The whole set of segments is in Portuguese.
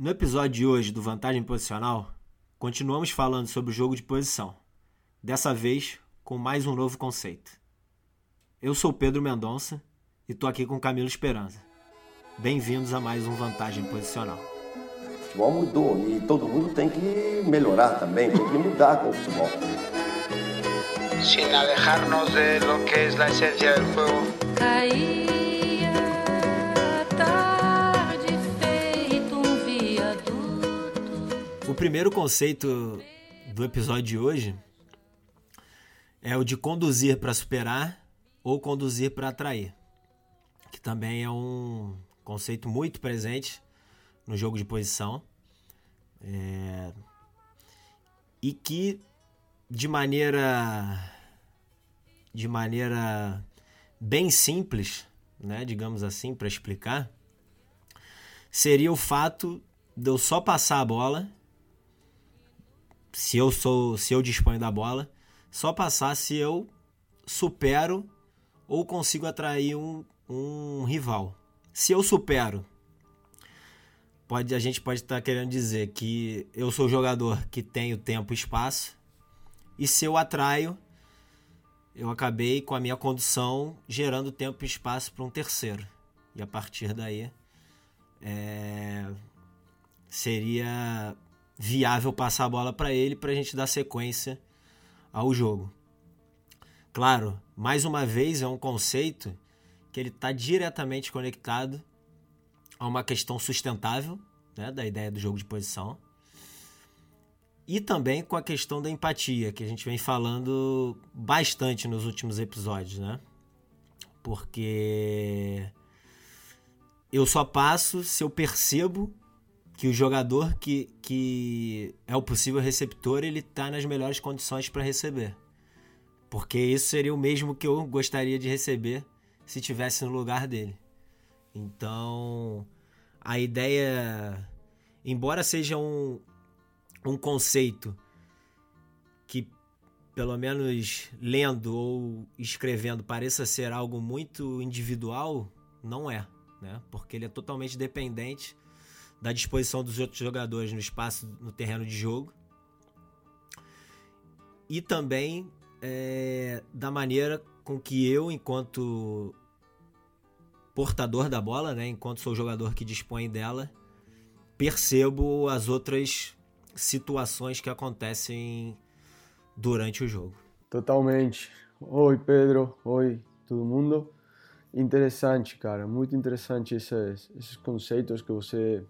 No episódio de hoje do Vantagem Posicional, continuamos falando sobre o jogo de posição, dessa vez com mais um novo conceito. Eu sou Pedro Mendonça e tô aqui com Camilo Esperança. Bem-vindos a mais um Vantagem Posicional. O futebol mudou e todo mundo tem que melhorar também, tem que mudar com o futebol. Sin alejarnos de lo que es la esencia del juego. Primeiro conceito do episódio de hoje é o de conduzir para superar ou conduzir para atrair, que também é um conceito muito presente no jogo de posição é, e que de maneira de maneira bem simples, né, digamos assim, para explicar, seria o fato de eu só passar a bola, se eu sou, se eu disponho da bola, só passar se eu supero ou consigo atrair um, um rival. Se eu supero, pode, a gente pode estar querendo dizer que eu sou jogador que tenho tempo e espaço, e se eu atraio, eu acabei com a minha condução gerando tempo e espaço para um terceiro. E a partir daí é, seria viável passar a bola para ele para a gente dar sequência ao jogo. Claro, mais uma vez é um conceito que ele está diretamente conectado a uma questão sustentável né, da ideia do jogo de posição e também com a questão da empatia, que a gente vem falando bastante nos últimos episódios, né? Porque eu só passo se eu percebo que o jogador que, que é o possível receptor, ele está nas melhores condições para receber. Porque isso seria o mesmo que eu gostaria de receber se tivesse no lugar dele. Então, a ideia, embora seja um, um conceito que, pelo menos lendo ou escrevendo, pareça ser algo muito individual, não é, né? Porque ele é totalmente dependente da disposição dos outros jogadores no espaço, no terreno de jogo. E também é, da maneira com que eu, enquanto portador da bola, né, enquanto sou o jogador que dispõe dela, percebo as outras situações que acontecem durante o jogo. Totalmente. Oi, Pedro. Oi, todo mundo. Interessante, cara. Muito interessante esses, esses conceitos que você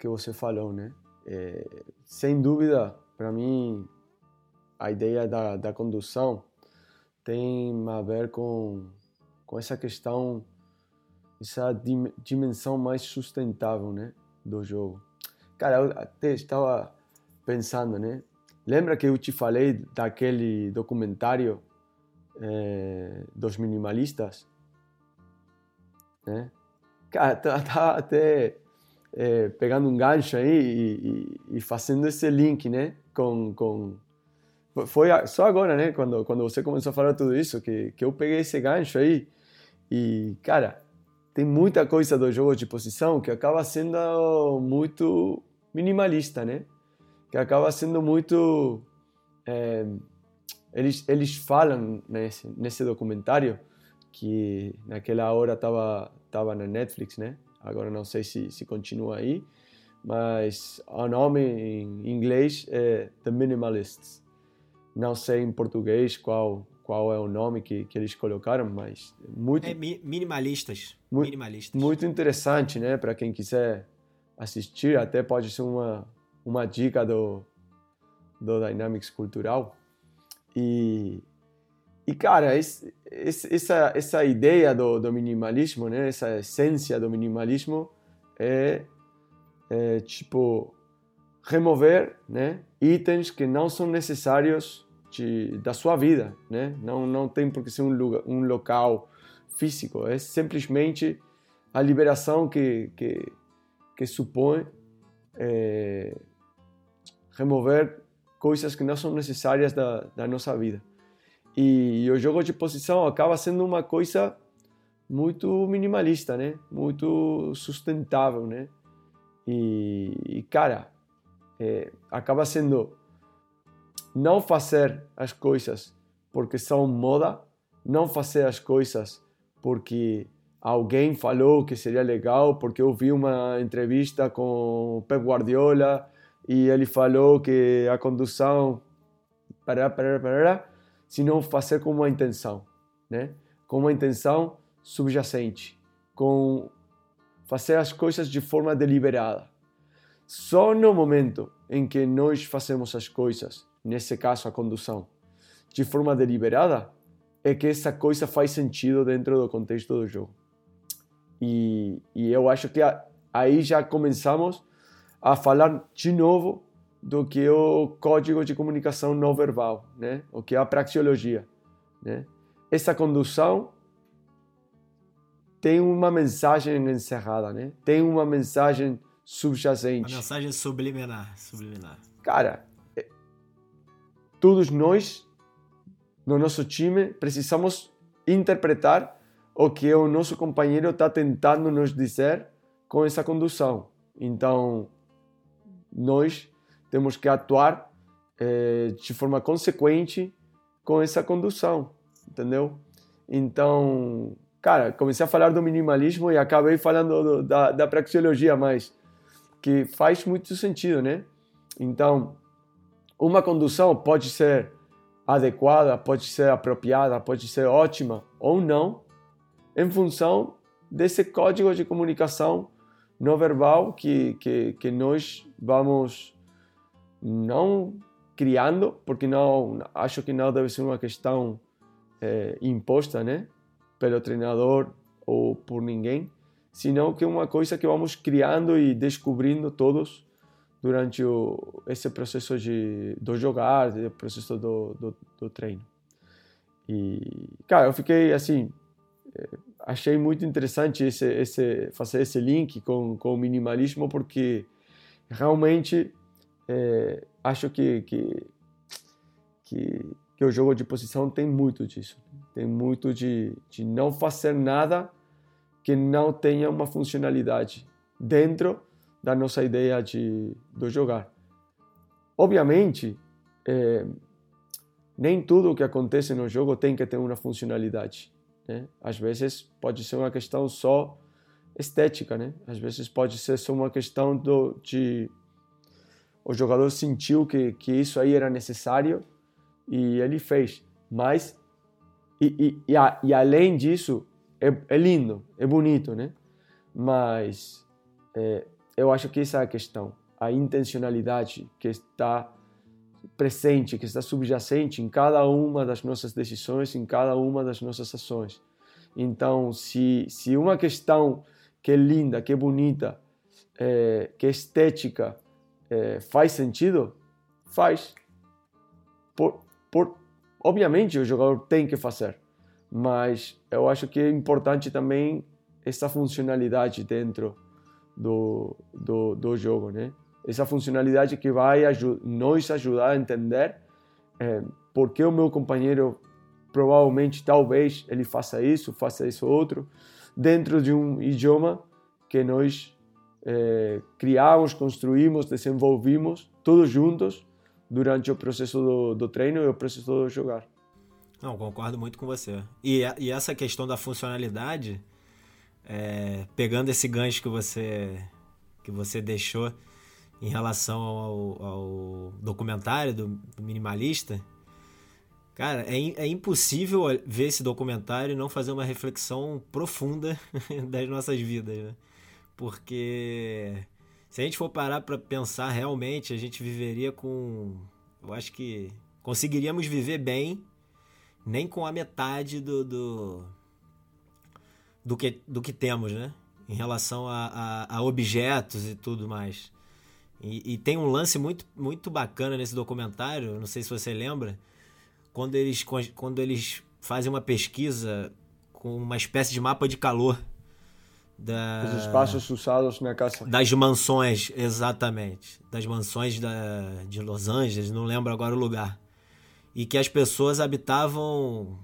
que você falou, né? É, sem dúvida, para mim, a ideia da, da condução tem a ver com, com essa questão, essa dimensão mais sustentável, né, do jogo. Cara, eu até estava pensando, né? Lembra que eu te falei daquele documentário é, dos minimalistas? Né? Cara, tá, tá até é, pegando um gancho aí e, e, e, fazendo esse link, né? Com, com foi só agora, né? Quando quando você começou a falar tudo isso que que eu peguei esse gancho aí e cara tem muita coisa do jogo de posição que acaba sendo muito minimalista, né? que acaba sendo muito. É, eles, eles falam nesse, nesse documentário que naquela hora estava tava na Netflix, né? Agora não sei se, se continua aí, mas o nome em inglês é The Minimalists. Não sei em português qual qual é o nome que, que eles colocaram, mas muito é mi minimalistas. Mu minimalistas. Muito interessante, né? Para quem quiser assistir, até pode ser uma uma dica do, do Dynamics Cultural. E, e cara, esse, essa, essa ideia do, do minimalismo, né? essa essência do minimalismo é, é tipo remover né? itens que não são necessários de, da sua vida. Né? Não, não tem por que ser um, lugar, um local físico, é simplesmente a liberação que, que, que supõe é, remover coisas que não são necessárias da, da nossa vida. E, o jogo de posição acaba sendo uma coisa muito minimalista, né? Muito sustentável, né? E, e cara, é, acaba sendo não fazer as coisas porque são moda, não fazer as coisas porque alguém falou que seria legal, porque eu vi uma entrevista com Pep Guardiola e ele falou que a condução parará, parará, parará, senão fazer com uma intenção, né? Com uma intenção subjacente, com fazer as coisas de forma deliberada. Só no momento em que nós fazemos as coisas, nesse caso a condução, de forma deliberada, é que essa coisa faz sentido dentro do contexto do jogo. E, e eu acho que aí já começamos a falar de novo do que o código de comunicação não verbal, né? O que é a praxeologia, né? Essa condução tem uma mensagem encerrada, né? Tem uma mensagem subjacente. Uma mensagem subliminar, subliminar. Cara, é, todos nós no nosso time precisamos interpretar o que o nosso companheiro está tentando nos dizer com essa condução. Então, nós temos que atuar eh, de forma consequente com essa condução, entendeu? Então, cara, comecei a falar do minimalismo e acabei falando do, da, da praxeologia, mas que faz muito sentido, né? Então, uma condução pode ser adequada, pode ser apropriada, pode ser ótima ou não, em função desse código de comunicação não verbal que, que, que nós vamos não criando, porque não acho que não deve ser uma questão é, imposta, né, pelo treinador ou por ninguém, senão que é uma coisa que vamos criando e descobrindo todos durante o, esse processo de do jogar, do processo do, do, do treino. E cara, eu fiquei assim, é, achei muito interessante esse, esse fazer esse link com, com o minimalismo porque realmente é, acho que, que, que, que, o jogo de posição tem muito disso. Tem muito de, de não fazer nada que não tenha uma funcionalidade dentro da nossa ideia de, do jogar. Obviamente, é, nem tudo o que acontece no jogo tem que ter uma funcionalidade. Né? Às vezes pode ser uma questão só estética, né? Às vezes pode ser só uma questão do, de o jogador sentiu que, que isso aí era necessário e ele fez. Mas, e, e, e, a, e além disso, é, é, lindo, é bonito, né? Mas é, eu acho que essa é a questão. A intencionalidade que está presente, que está subjacente em cada uma das nossas decisões, em cada uma das nossas ações. Então, se, se uma questão que é linda, que é bonita, é, que é estética, é, faz sentido? Faz. Por, por, obviamente o jogador tem que fazer, mas eu acho que é importante também essa funcionalidade dentro do, do, do jogo, né? Essa funcionalidade que vai ajud nos ajudar a entender é, por que o meu companheiro provavelmente, talvez, ele faça isso, faça isso outro, dentro de um idioma que nós é, criamos, construímos, desenvolvimos, todos juntos, durante o processo do, do treino e o processo do jogar. Não, concordo muito com você. E, e essa questão da funcionalidade, é, pegando esse gancho que você, que você deixou em relação ao, ao documentário do, do, minimalista, cara, é, é impossível ver esse documentário e não fazer uma reflexão profunda das nossas vidas, né? Porque se a gente for parar para pensar realmente, a gente viveria com. Eu acho que conseguiríamos viver bem, nem com a metade do, do, do, que, do que temos, né? Em relação a, a, a objetos e tudo mais. E, e, tem um lance muito, muito bacana nesse documentário, não sei se você lembra, quando eles, quando eles fazem uma pesquisa com uma espécie de mapa de calor da... Os espaços usados na casa. Das mansões, exatamente. Das mansões da, de Los Angeles, não lembro agora o lugar. E que as pessoas habitavam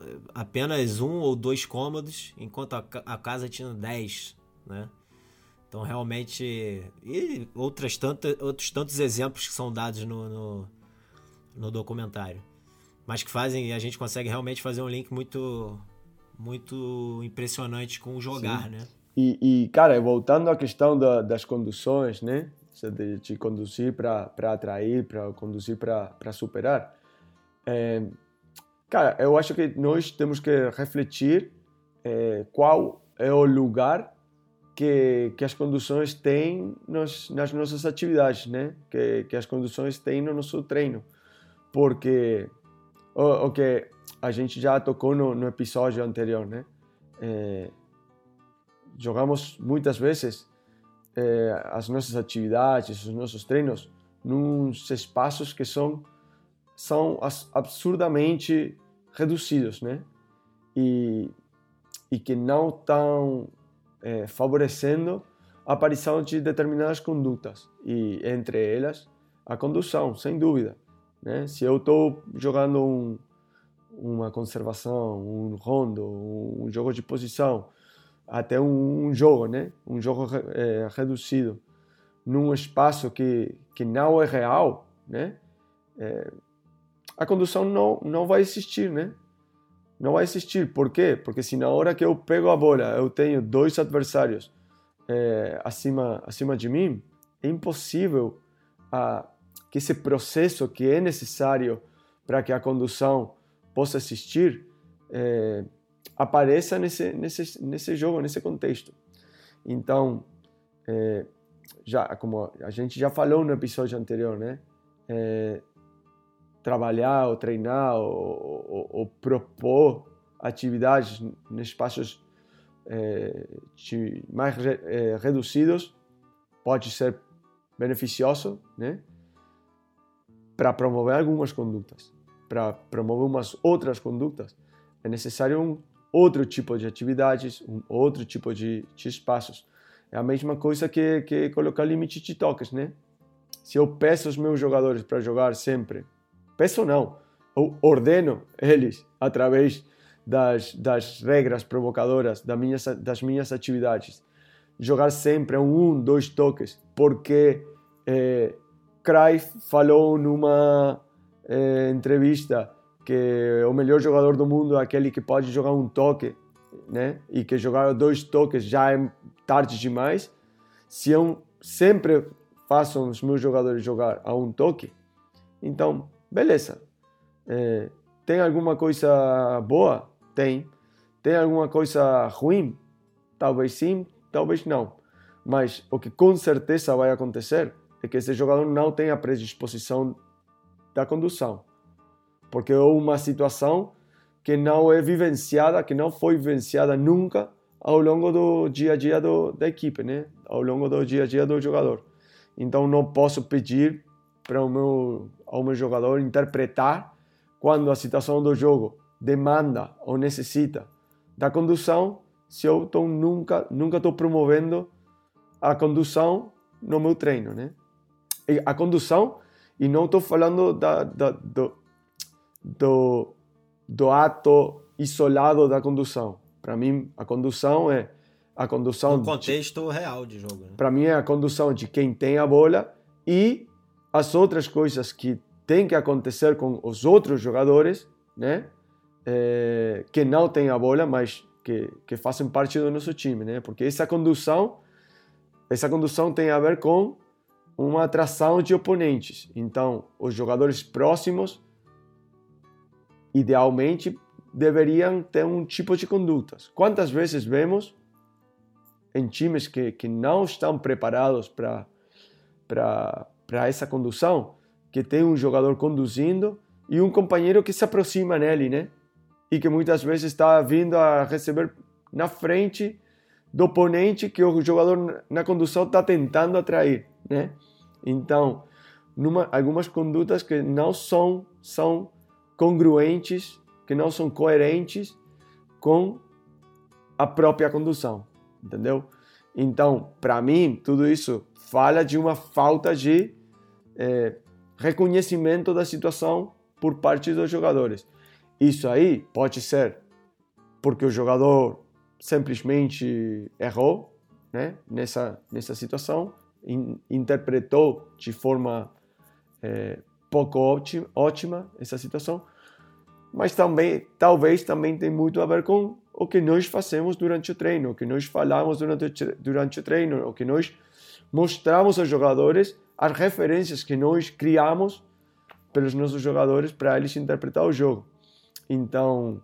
eh, apenas um ou dois cômodos, enquanto a, a casa tinha dez, né? Então, realmente. E outras tanta, outros tantos exemplos que são dados no, no, no documentário. Mas que fazem. A gente consegue realmente fazer um link muito, muito impressionante com o jogar, Sim. né? E, e, cara, voltando à questão da, das conduções, né? De te conduzir para atrair, para conduzir para superar. É, cara, eu acho que nós temos que refletir é, qual é o lugar que, que as conduções têm nos, nas nossas atividades, né? Que, que as conduções têm no nosso treino. Porque o, o que a gente já tocou no, no episódio anterior, né? É, jogamos muitas vezes é, as nossas atividades, os nossos treinos, nos espaços que são são absurdamente reduzidos, né? E, e que não estão é, favorecendo a aparição de determinadas condutas e entre elas a condução, sem dúvida. Né? Se eu estou jogando um, uma conservação, um rondo, um jogo de posição, até um, um jogo, né? um jogo é, reduzido, num espaço que, que não é real, né? É, a condução não, não vai existir, né? Não vai existir. Por quê? Porque se na hora que eu pego a bola eu tenho dois adversários é, acima, acima de mim, é impossível a, que esse processo que é necessário para que a condução possa existir é, apareça nesse, nesse, nesse jogo, nesse contexto. Então, é, já como a gente já falou no episódio anterior, né? É, trabalhar ou treinar ou, ou, ou propor atividades em espaços é, mais re, é, reduzidos pode ser beneficioso, né? Para promover algumas condutas, para promover umas outras condutas, é necessário um outro tipo de atividades, um outro tipo de, de espaços. É a mesma coisa que, que colocar limite de toques, né? Se eu peço os meus jogadores para jogar sempre peço não, eu ordeno eles através das, das regras provocadoras das minhas, das minhas atividades. Jogar sempre um, dois toques, porque é, Cruyff falou numa é, entrevista que o melhor jogador do mundo é aquele que pode jogar um toque, né? E que jogar dois toques já é tarde demais. Se eu sempre faço os meus jogadores jogar a um toque, então beleza. É, tem alguma coisa boa? Tem. Tem alguma coisa ruim? Talvez sim, talvez não. Mas o que com certeza vai acontecer é que esse jogador não tem a predisposição da condução. Porque é uma situação que não é vivenciada, que não foi vivenciada nunca ao longo do dia a dia do, da equipe, né? Ao longo do dia a dia do jogador. Então não posso pedir para o meu, ao meu jogador interpretar quando a situação do jogo demanda ou necessita da condução, se eu tô nunca nunca estou promovendo a condução no meu treino, né? E a condução e não estou falando da, da, do, do, do ato isolado da condução. Para mim, a condução é a condução. No contexto de, real de jogo. Né? Para mim, é a condução de quem tem a bola e as outras coisas que tem que acontecer com os outros jogadores, né? É, que não têm a bola, mas que, que fazem parte do nosso time, né? Porque essa condução, essa condução tem a ver com uma atração de oponentes. Então, os jogadores próximos, idealmente, deveriam ter um tipo de condutas. Quantas vezes vemos em times que, que não estão preparados para essa condução, que tem um jogador conduzindo e um companheiro que se aproxima nele, né? E que muitas vezes está vindo a receber na frente do oponente que o jogador na condução está tentando atrair, né? Então, numa, algumas condutas que não são são congruentes, que não são coerentes com a própria condução, entendeu? Então, para mim, tudo isso fala de uma falta de é, reconhecimento da situação por parte dos jogadores. Isso aí pode ser porque o jogador simplesmente errou, né? Nessa nessa situação, in, interpretou de forma é, pouco ótima, ótima essa situação, mas também talvez também tem muito a ver com o que nós fazemos durante o treino, o que nós falamos durante o, durante o treino, o que nós mostramos aos jogadores, as referências que nós criamos pelos nossos jogadores para eles interpretar o jogo. Então,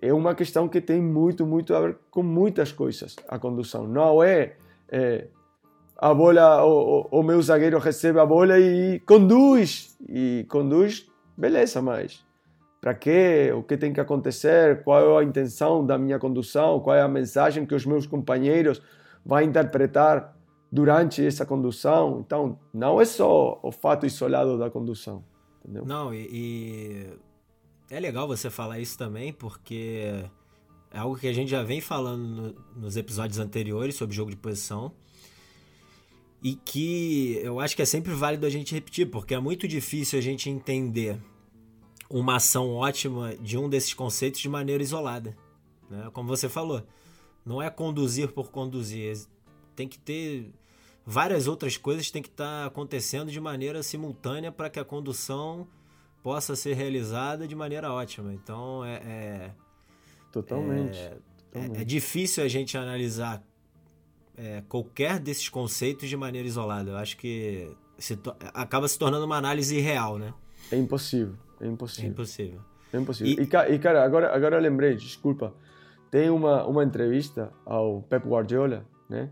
é uma questão que tem muito, muito a ver com muitas coisas, a condução. Não é, é a bola, o, o, meu zagueiro recebe a bola e conduz, e conduz, beleza, mas para quê? O que tem que acontecer? Qual é a intenção da minha condução? Qual é a mensagem que os meus companheiros vão interpretar durante essa condução? Então, não é só o fato isolado da condução. Entendeu? Não, e, e é legal você falar isso também, porque é algo que a gente já vem falando no, nos episódios anteriores sobre jogo de posição. E que eu acho que é sempre válido a gente repetir, porque é muito difícil a gente entender uma ação ótima de um desses conceitos de maneira isolada. Né? Como você falou, não é conduzir por conduzir, tem que ter várias outras coisas tem que estar tá acontecendo de maneira simultânea para que a condução possa ser realizada de maneira ótima. Então é, é totalmente, é, totalmente. É, é, difícil a gente analisar é, qualquer desses conceitos de maneira isolada. Eu acho que se acaba se tornando uma análise real, né? É impossível, é impossível. É impossível. É impossível. E, e cara, agora agora eu lembrei, desculpa. Tem uma uma entrevista ao Pep Guardiola, né?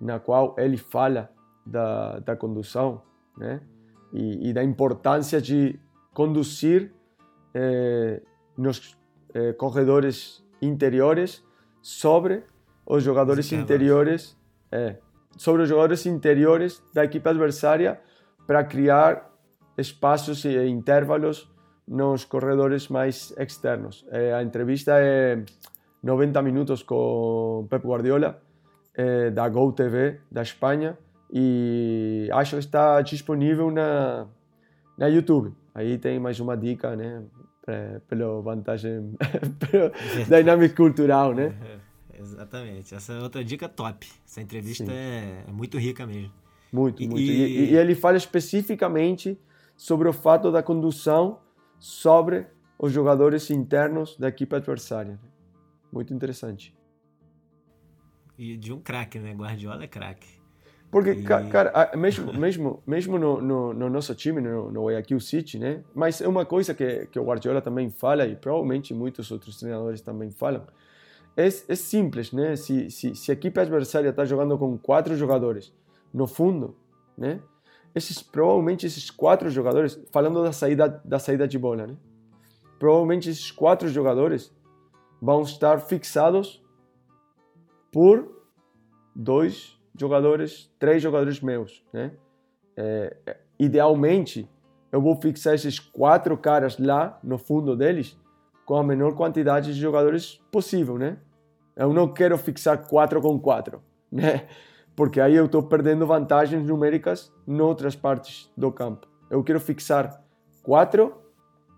na qual ele fala da, da condução né? e, e da importância de conduzir eh, nos eh, corredores interiores sobre os jogadores interiores é, sobre os jogadores interiores da equipe adversária para criar espaços e intervalos nos corredores mais externos. Eh, a entrevista é 90 minutos com Pep Guardiola é, da GoTV da Espanha e acho que está disponível na, na YouTube. Aí tem mais uma dica, né? Pela vantagem dinâmica cultural, né? Exatamente. Essa é outra dica top. Essa entrevista é, é, muito rica mesmo. Muito, e, muito. E, e, ele fala especificamente sobre o fato da condução sobre os jogadores internos da equipe adversária. Muito interessante. E de um craque, né? Guardiola é craque. Porque, e... cara, mesmo, mesmo, mesmo no, no, no, nosso time, no, no Guayaquil City, né? Mas é uma coisa que, que o Guardiola também fala e provavelmente muitos outros treinadores também falam. É, é simples, né? Se, se, se a equipe adversária está jogando com quatro jogadores no fundo, né? Esses, provavelmente esses quatro jogadores, falando da saída, da saída de bola, né? Provavelmente esses quatro jogadores vão estar fixados por dois jogadores, três jogadores meus, né? É, é, idealmente, eu vou fixar esses quatro caras lá no fundo deles com a menor quantidade de jogadores possível, né? Eu não quero fixar quatro com quatro, né? Porque aí eu estou perdendo vantagens numéricas em outras partes do campo. Eu quero fixar quatro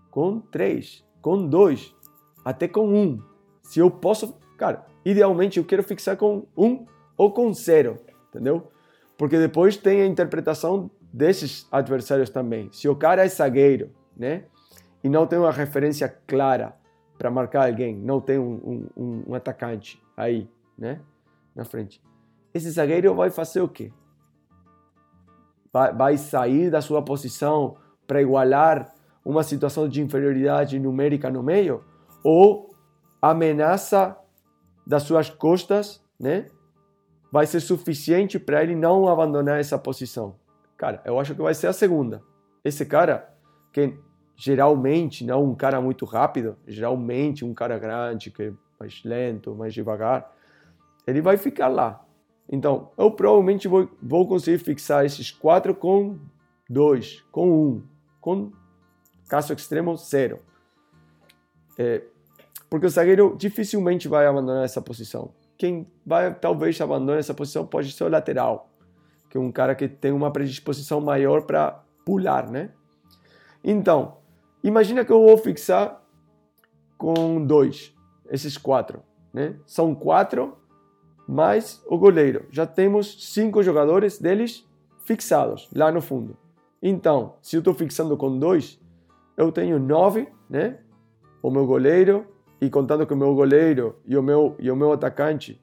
com três, com dois, até com um. Se eu posso, cara, idealmente eu quero fixar com um ou com zero, entendeu? Porque depois tem a interpretação desses adversários também. Se o cara é zagueiro, né? E não tem uma referência clara para marcar alguém, não tem um, um, um, atacante aí, né? Na frente. Esse zagueiro vai fazer o quê? Vai, vai sair da sua posição para igualar uma situação de inferioridade numérica no meio? Ou ameaça das suas costas, né? Vai ser suficiente para ele não abandonar essa posição. Cara, eu acho que vai ser a segunda. Esse cara, que geralmente não um cara muito rápido, geralmente um cara grande, que é mais lento, mais devagar, ele vai ficar lá. Então, eu provavelmente vou, vou conseguir fixar esses quatro com dois, com um, com caso extremo zero. É, porque o zagueiro dificilmente vai abandonar essa posição. Quem vai talvez abandonar essa posição pode ser o lateral, que é um cara que tem uma predisposição maior para pular, né? Então, imagina que eu vou fixar com dois, esses quatro, né? São quatro mais o goleiro. Já temos cinco jogadores deles fixados lá no fundo. Então, se eu estou fixando com dois, eu tenho nove, né? O meu goleiro, e contando que o meu goleiro e o meu, e o meu atacante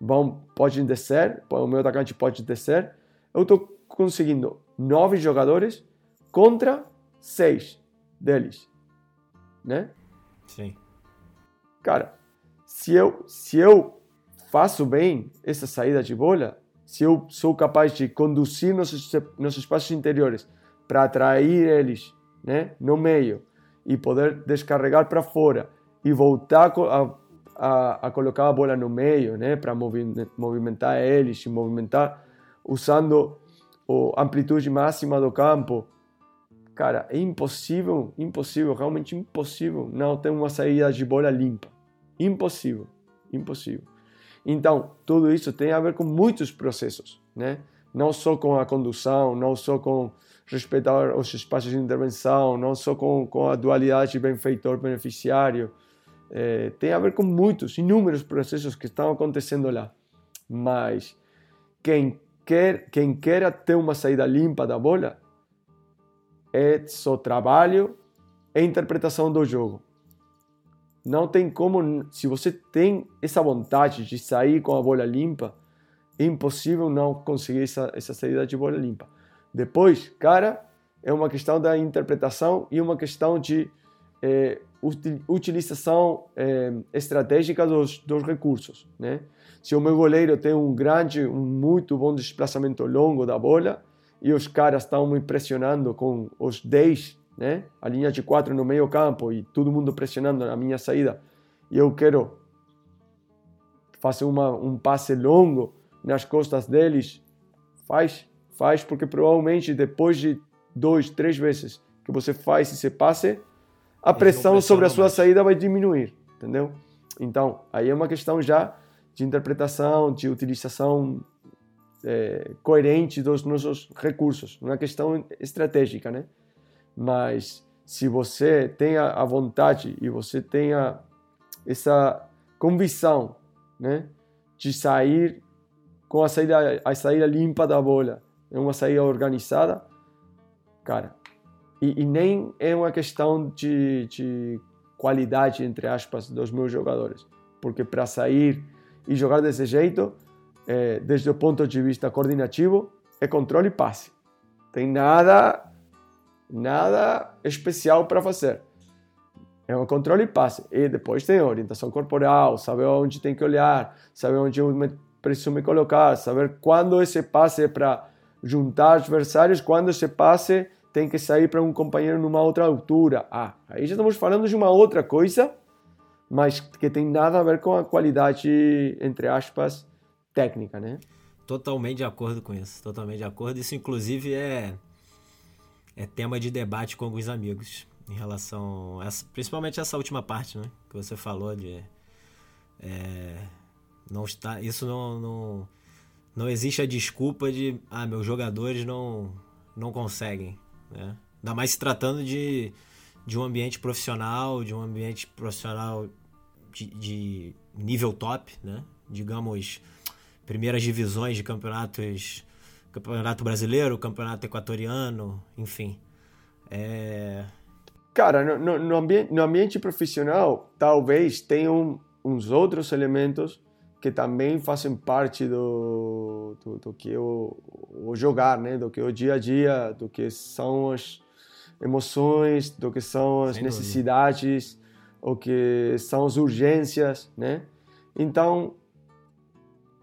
vão, podem descer, o meu atacante pode descer, eu estou conseguindo nove jogadores contra seis deles, né? Sim. Cara, se eu, se eu faço bem essa saída de bola, se eu sou capaz de conduzir nossos, nossos espaços interiores para atrair eles né, no meio e poder descarregar para fora e voltar a, a, a, colocar a bola no meio né, para movimentar eles e movimentar usando a amplitude máxima do campo. Cara, é impossível, impossível, realmente impossível não ter uma saída de bola limpa. Impossível, impossível. Então, tudo isso tem a ver com muitos processos, né? Não só com a condução, não só com respeitar os espaços de intervenção, não só com, com a dualidade benfeitor-beneficiário. É, tem a ver com muitos, inúmeros processos que estão acontecendo lá. Mas quem quer, quem quer ter uma saída limpa da bola é só trabalho e interpretação do jogo. Não tem como, se você tem essa vontade de sair com a bola limpa, é impossível não conseguir essa, essa saída de bola limpa. Depois, cara, é uma questão da interpretação e uma questão de é, utilização é, estratégica dos, dos recursos, né? Se o meu goleiro tem um grande, um muito bom desplazamento longo da bola e os caras estão me pressionando com os 10 né? A linha de quatro no meio campo e todo mundo pressionando na minha saída. E eu quero fazer uma, um passe longo nas costas deles. Faz, faz, porque provavelmente depois de dois, três vezes que você faz esse passe, a pressão sobre a sua mais. saída vai diminuir, entendeu? Então, aí é uma questão já de interpretação, de utilização é, coerente dos nossos recursos, uma questão estratégica, né? Mas se você tem a vontade e você tem essa convicção, né, de sair com a saída, a saída limpa da bola, é uma saída organizada, cara. E, e nem é uma questão de, de qualidade, entre aspas, dos meus jogadores. Porque para sair e jogar desse jeito, é, desde o ponto de vista coordenativo, é controle e passe. Tem nada nada especial para fazer. É um controle e passe. E depois tem orientação corporal, saber onde tem que olhar, saber onde eu me, preciso me colocar, saber quando esse passe é para juntar adversários, quando esse passe tem que sair para um companheiro numa outra altura. Ah, aí já estamos falando de uma outra coisa, mas que tem nada a ver com a qualidade, entre aspas, técnica, né? Totalmente de acordo com isso, totalmente de acordo. Isso, inclusive, é é tema de debate com alguns amigos em relação a essa, principalmente essa última parte, né, que você falou de é, não está, isso não, não não existe a desculpa de ah meus jogadores não não conseguem, né? Ainda mais se tratando de, de um ambiente profissional, de um ambiente profissional de, de nível top, né? Digamos primeiras divisões de campeonatos Campeonato Brasileiro, Campeonato Equatoriano, enfim. É... Cara, no, no, ambiente, no ambiente profissional, talvez tenham uns outros elementos que também fazem parte do, do, do que o, o, jogar, né? Do que o dia a dia, do que são as emoções, do que são as Sem necessidades, dúvida. o que são as urgências, né? Então,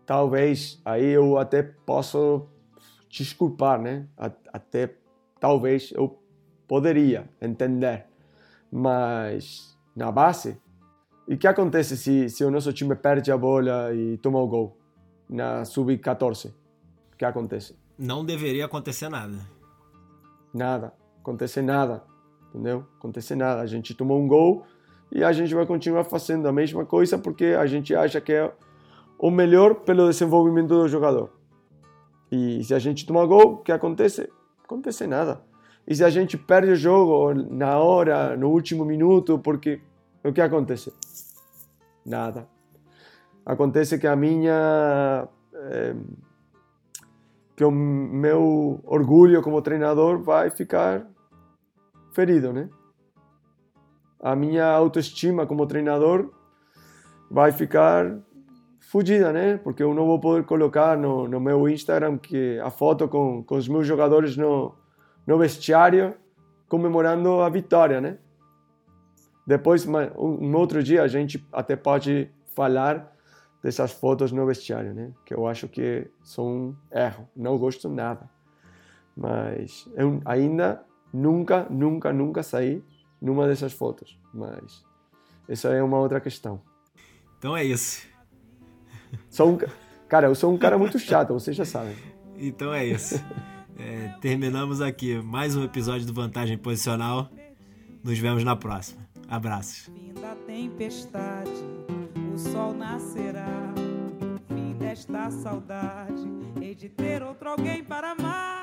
talvez aí eu até posso desculpar, né? Até talvez eu poderia entender, mas na base, e o que acontece se, se o nosso time perde a bola e toma o gol na sub-14? O que acontece? Não deveria acontecer nada. Nada, acontece nada, entendeu? Acontece nada. A gente tomou um gol e a gente vai continuar fazendo a mesma coisa porque a gente acha que é o melhor pelo desenvolvimento do jogador. E se a gente toma gol, o que acontece? Acontece nada. E se a gente perde o jogo na hora, no último minuto, porque o que acontece? Nada. acontece que a minha é, que o meu orgulho como treinador vai ficar ferido, né? A minha autoestima como treinador vai ficar fugida, né? Porque eu não vou poder colocar no, no meu Instagram que a foto com, com os meus jogadores no, no vestiário comemorando a vitória, né? Depois, um outro dia, a gente até pode falar dessas fotos no vestiário, né? Que eu acho que são um erro. Não gosto nada. Mas eu ainda nunca, nunca, nunca saí numa dessas fotos. Mas essa é uma outra questão. Então é isso. Sou um, cara, eu sou um cara muito chato, vocês já sabem. Então é isso. É, terminamos aqui mais um episódio do Vantagem Posicional. Nos vemos na próxima. Abraços. Fim da tempestade, o sol nascerá. Fim desta saudade, hei de ter outro alguém para amar.